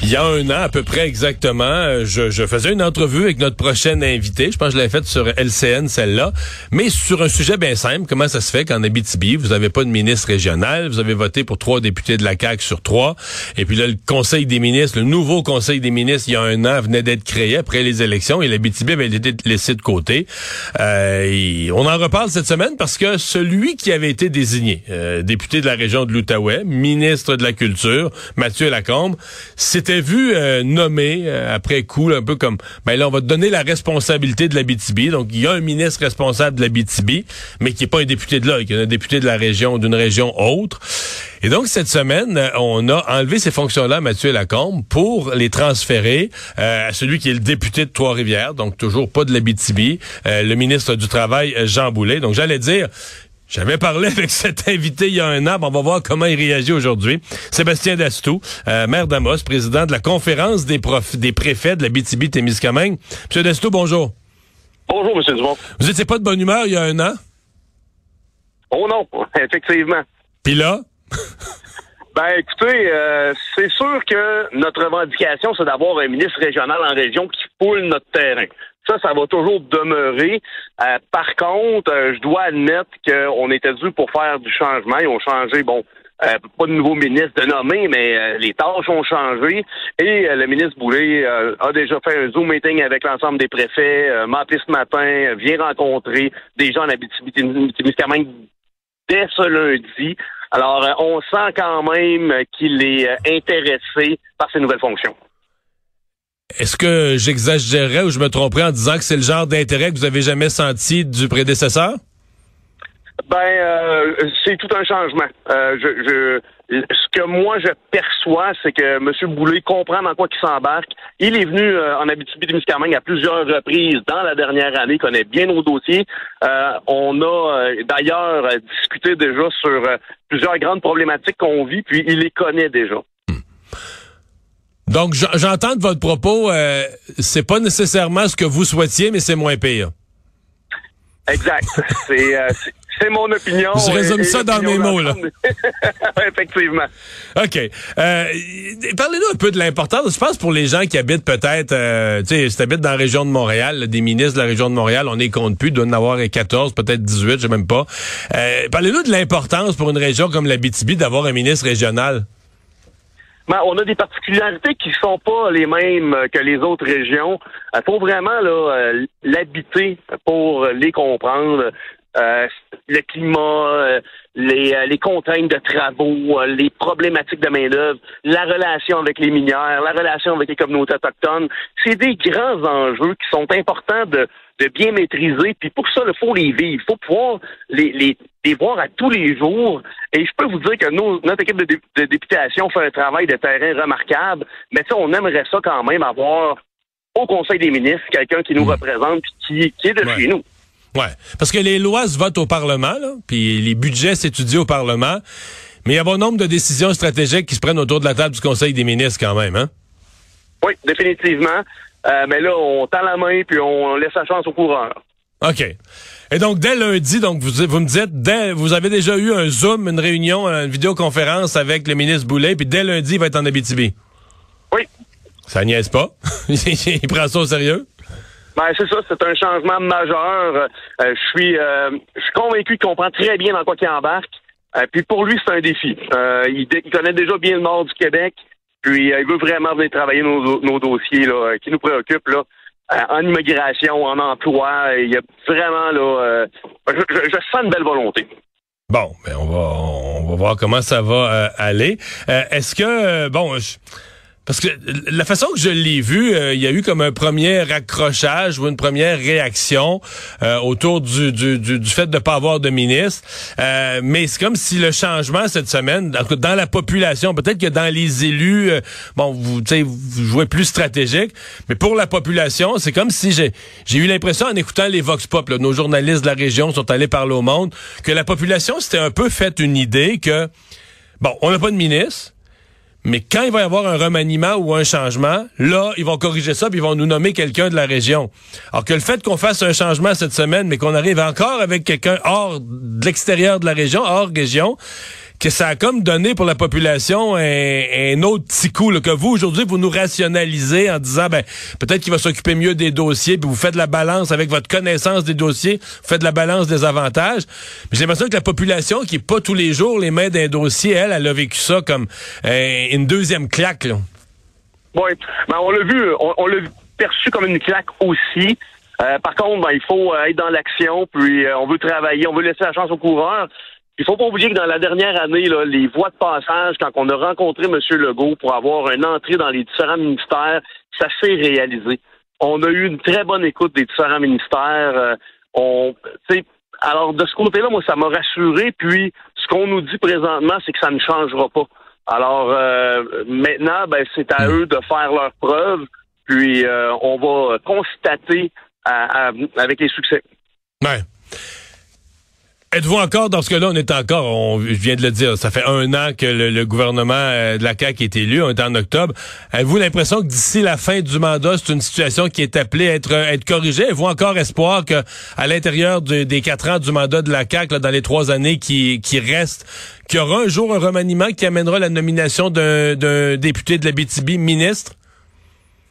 Il y a un an à peu près exactement, euh, je, faisais une entrevue avec notre prochaine invité. Je pense que je l'avais faite sur LCN, celle-là. Mais sur un sujet bien simple, comment ça se fait qu'en Abitibi, vous n'avez pas de ministre régional, vous avez voté pour trois députés de la CAQ sur trois. Et puis là, le Conseil des ministres, le nouveau Conseil des ministres, il y a un an, venait d'être créé après les élections et l'Abitibi avait été laissé de côté. Euh, on en reparle cette semaine parce que celui qui avait été désigné, euh, député de la région de l'Outaouais, ministre de la Culture, Mathieu Lacombe, c'était vu euh, nommé euh, après coup, un peu comme, ben là, on va te donner la responsabilité de la BTB. Donc, il y a un ministre responsable de la BTB, mais qui n'est pas un député de là, qui est un député de la région, d'une région autre. Et donc, cette semaine, euh, on a enlevé ces fonctions-là à Mathieu Lacombe pour les transférer à celui qui est le député de Trois-Rivières, donc toujours pas de la BTB, le ministre du Travail, Jean Boulet. Donc, j'allais dire, j'avais parlé avec cet invité il y a un an. On va voir comment il réagit aujourd'hui. Sébastien Dastou, euh, maire d'Amos, président de la conférence des, profs, des préfets de la BTB-Témiscamingue. Monsieur Dastou, bonjour. Bonjour, Monsieur Dumont. Vous étiez pas de bonne humeur il y a un an? Oh non, effectivement. Puis là? ben, écoutez, euh, c'est sûr que notre revendication, c'est d'avoir un ministre régional en région qui poule notre terrain. Ça, ça va toujours demeurer. Euh, par contre, euh, je dois admettre qu'on était dû pour faire du changement. Ils ont changé, bon, euh, pas de nouveau ministre de nommer, mais les tâches ont changé. Et le ministre Boulay a déjà fait un Zoom meeting avec l'ensemble des préfets, m'a appelé ce matin, vient rencontrer des gens en Abitibi-Témiscamingue dès ce lundi. Alors, on sent quand même qu'il est intéressé par ces nouvelles fonctions. Est-ce que j'exagérerais ou je me tromperais en disant que c'est le genre d'intérêt que vous avez jamais senti du prédécesseur? Ben, euh, c'est tout un changement. Euh, ce que moi je perçois, c'est que M. Boulay comprend dans quoi il s'embarque. Il est venu euh, en Abitibi-Témiscamingue à plusieurs reprises dans la dernière année, connaît bien nos dossiers. on a d'ailleurs discuté déjà sur plusieurs grandes problématiques qu'on vit, puis il les connaît déjà. Donc, j'entends de votre propos, euh, c'est pas nécessairement ce que vous souhaitiez, mais c'est moins pire. Exact. Euh, c'est mon opinion. Je résume ça dans mes mots, là. Effectivement. OK. Euh, Parlez-nous un peu de l'importance. Je pense pour les gens qui habitent peut-être, euh, tu sais, si habitent dans la région de Montréal, des ministres de la région de Montréal, on est compte plus, doit en avoir 14, peut-être 18, je sais même pas. Euh, Parlez-nous de l'importance pour une région comme la BTB d'avoir un ministre régional. Ben, on a des particularités qui sont pas les mêmes que les autres régions. Il faut vraiment là euh, l'habiter pour les comprendre. Euh, le climat, euh, les, les, contraintes de travaux, les problématiques de main-d'œuvre, la relation avec les mineurs, la relation avec les communautés autochtones. C'est des grands enjeux qui sont importants de, de bien maîtriser. Puis pour ça, il faut les vivre. Il faut pouvoir les, les, les, voir à tous les jours. Et je peux vous dire que nos, notre équipe de, de députation fait un travail de terrain remarquable. Mais ça, on aimerait ça quand même avoir au Conseil des ministres quelqu'un qui nous mmh. représente qui, qui est de chez nous. Ouais, parce que les lois se votent au Parlement, là, puis les budgets s'étudient au Parlement. Mais il y a bon nombre de décisions stratégiques qui se prennent autour de la table du Conseil des ministres quand même, hein? Oui, définitivement. Euh, mais là, on tend la main puis on laisse la chance au coureur. OK. Et donc, dès lundi, donc vous, vous me dites, dès, vous avez déjà eu un Zoom, une réunion, une vidéoconférence avec le ministre Boulet, puis dès lundi, il va être en Abitibi? Oui. Ça niaise pas? il prend ça au sérieux? Ben, c'est ça, c'est un changement majeur. Euh, je suis euh, je suis convaincu qu'il comprend très bien dans quoi il embarque. puis pour lui, c'est un défi. Il, il, connaît déjà bien le nord du Québec. Puis euh, il veut vraiment venir travailler nos, dossiers là, euh, qui nous préoccupent là, euh, en immigration, en emploi. Il y a vraiment là, je, sens une belle volonté. Bon, mais ben, on va on va voir comment ça va aller. Est-ce que bon, je, parce que la façon que je l'ai vu, euh, il y a eu comme un premier accrochage ou une première réaction euh, autour du, du, du, fait de ne pas avoir de ministre. Euh, mais c'est comme si le changement cette semaine, dans la population, peut-être que dans les élus, bon, vous, vous jouez plus stratégique, mais pour la population, c'est comme si j'ai j'ai eu l'impression en écoutant les Vox Pop, nos journalistes de la région sont allés parler au monde, que la population s'était un peu fait une idée que, bon, on n'a pas de ministre, Mais quand il va y avoir un remaniement ou un changement, là, ils vont corriger ça puis ils vont nous nommer quelqu'un de la région. Alors que le fait qu'on fasse un changement cette semaine, mais qu'on arrive encore avec quelqu'un hors de l'extérieur de la région, hors région, que ça a comme donné pour la population un, autre petit coup, que vous, aujourd'hui, vous nous rationalisez en disant, ben, peut-être qu'il va s'occuper mieux des dossiers, puis vous faites la balance avec votre connaissance des dossiers, vous faites la balance des avantages. Mais j'ai l'impression que la population, qui est pas tous les jours les mains d'un dossier, elle, elle a vécu ça comme euh, une deuxième claque, là. Oui, ben, on l'a vu, on, l'a perçu comme une claque aussi. Euh, par contre, ben, il faut euh, être dans l'action, puis on veut travailler, on veut laisser la chance aux coureurs. Il faut pas oublier que dans la dernière année, les voies de passage, quand on a rencontré M. Legault pour avoir une entrée dans les différents ministères, ça s'est réalisé. On a eu une très bonne écoute des différents ministères. Euh, alors de ce côté-là, moi, ça m'a rassuré. Puis, ce qu'on nous dit présentement, c'est que ça ne changera pas. Alors euh, maintenant, ben, c'est à eux de faire leurs preuves. Puis, euh, on va constater avec les succès. Ouais. Êtes-vous encore dans ce cas-là? On est encore, on, je viens de le dire, ça fait un an que le, gouvernement euh, de la CAQ est élu, on est en octobre. Avez-vous l'impression que d'ici la fin du mandat, c'est une situation qui est appelée à être, être corrigée? Avez-vous encore espoir que à l'intérieur des quatre ans du mandat de la CAQ, dans les trois années qui, qui restent, qu'il y aura un jour un remaniement qui amènera la nomination d'un député de la BTB ministre?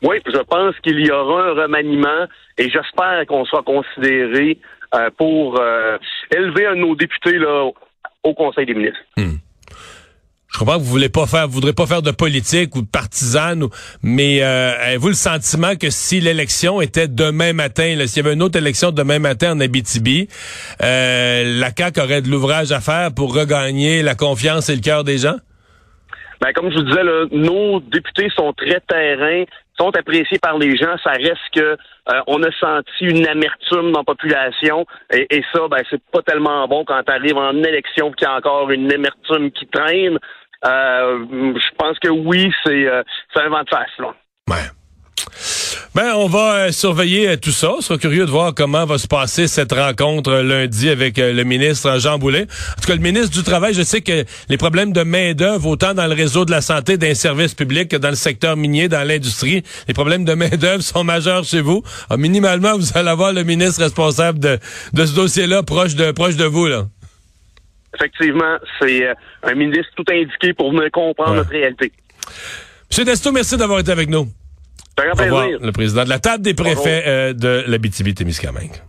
Oui, je pense qu'il y aura un remaniement et j'espère qu'on soit considéré euh, pour euh, élever un de nos députés là, au Conseil des ministres. Hmm. Je comprends que vous voulez pas faire, vous voudrez pas faire de politique ou de partisane, mais euh, avez-vous le sentiment que si l'élection était demain matin, s'il y avait une autre élection demain matin en Abitibi, la CAQ aurait de l'ouvrage à faire pour regagner la confiance et le cœur des gens? Ben, comme je vous disais, nos députés sont très terrains, sont appréciés par les gens. Ça reste que euh, on a senti une amertume dans la population. Et, ça, ben, c'est pas tellement bon quand tu arrives en élection qu'il y a encore une amertume qui traîne. Euh, je pense que oui, c'est euh, un vent de face. Là. Ben, on va euh, surveiller euh, tout ça. On sera curieux de voir comment va se passer cette rencontre euh, lundi avec le ministre Jean Boulet. En tout cas, le ministre du Travail, je sais que les problèmes de main-d'œuvre, autant dans le réseau de la santé, d'un service public que dans le secteur minier, dans l'industrie, les problèmes de main-d'œuvre sont majeurs chez vous. Ah, minimalement, vous allez avoir le ministre responsable de, de ce dossier-là proche de, proche de vous, là. Effectivement, c'est un ministre tout indiqué pour venir comprendre notre réalité. Monsieur Desto, merci d'avoir été avec nous. Le président de la table des préfets euh, de la BTB-Témiscamingue.